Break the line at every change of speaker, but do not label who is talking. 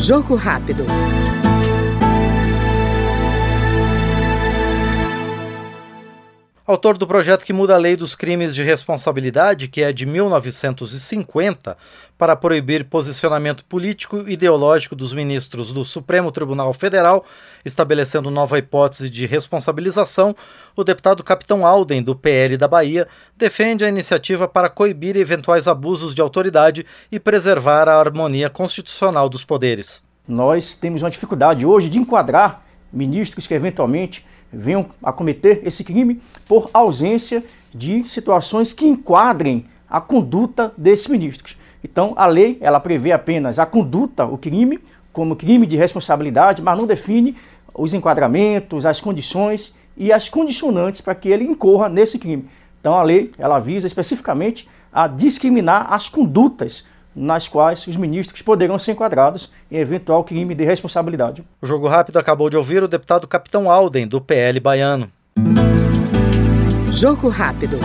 Jogo rápido.
Autor do projeto que muda a lei dos crimes de responsabilidade, que é de 1950, para proibir posicionamento político e ideológico dos ministros do Supremo Tribunal Federal, estabelecendo nova hipótese de responsabilização, o deputado Capitão Alden, do PL da Bahia, defende a iniciativa para coibir eventuais abusos de autoridade e preservar a harmonia constitucional dos poderes.
Nós temos uma dificuldade hoje de enquadrar ministros que eventualmente venham a cometer esse crime por ausência de situações que enquadrem a conduta desses ministros. Então, a lei ela prevê apenas a conduta, o crime, como crime de responsabilidade, mas não define os enquadramentos, as condições e as condicionantes para que ele incorra nesse crime. Então, a lei ela visa especificamente a discriminar as condutas nas quais os ministros poderão ser enquadrados em eventual crime de responsabilidade.
O Jogo Rápido acabou de ouvir o deputado Capitão Alden, do PL baiano.
Jogo Rápido.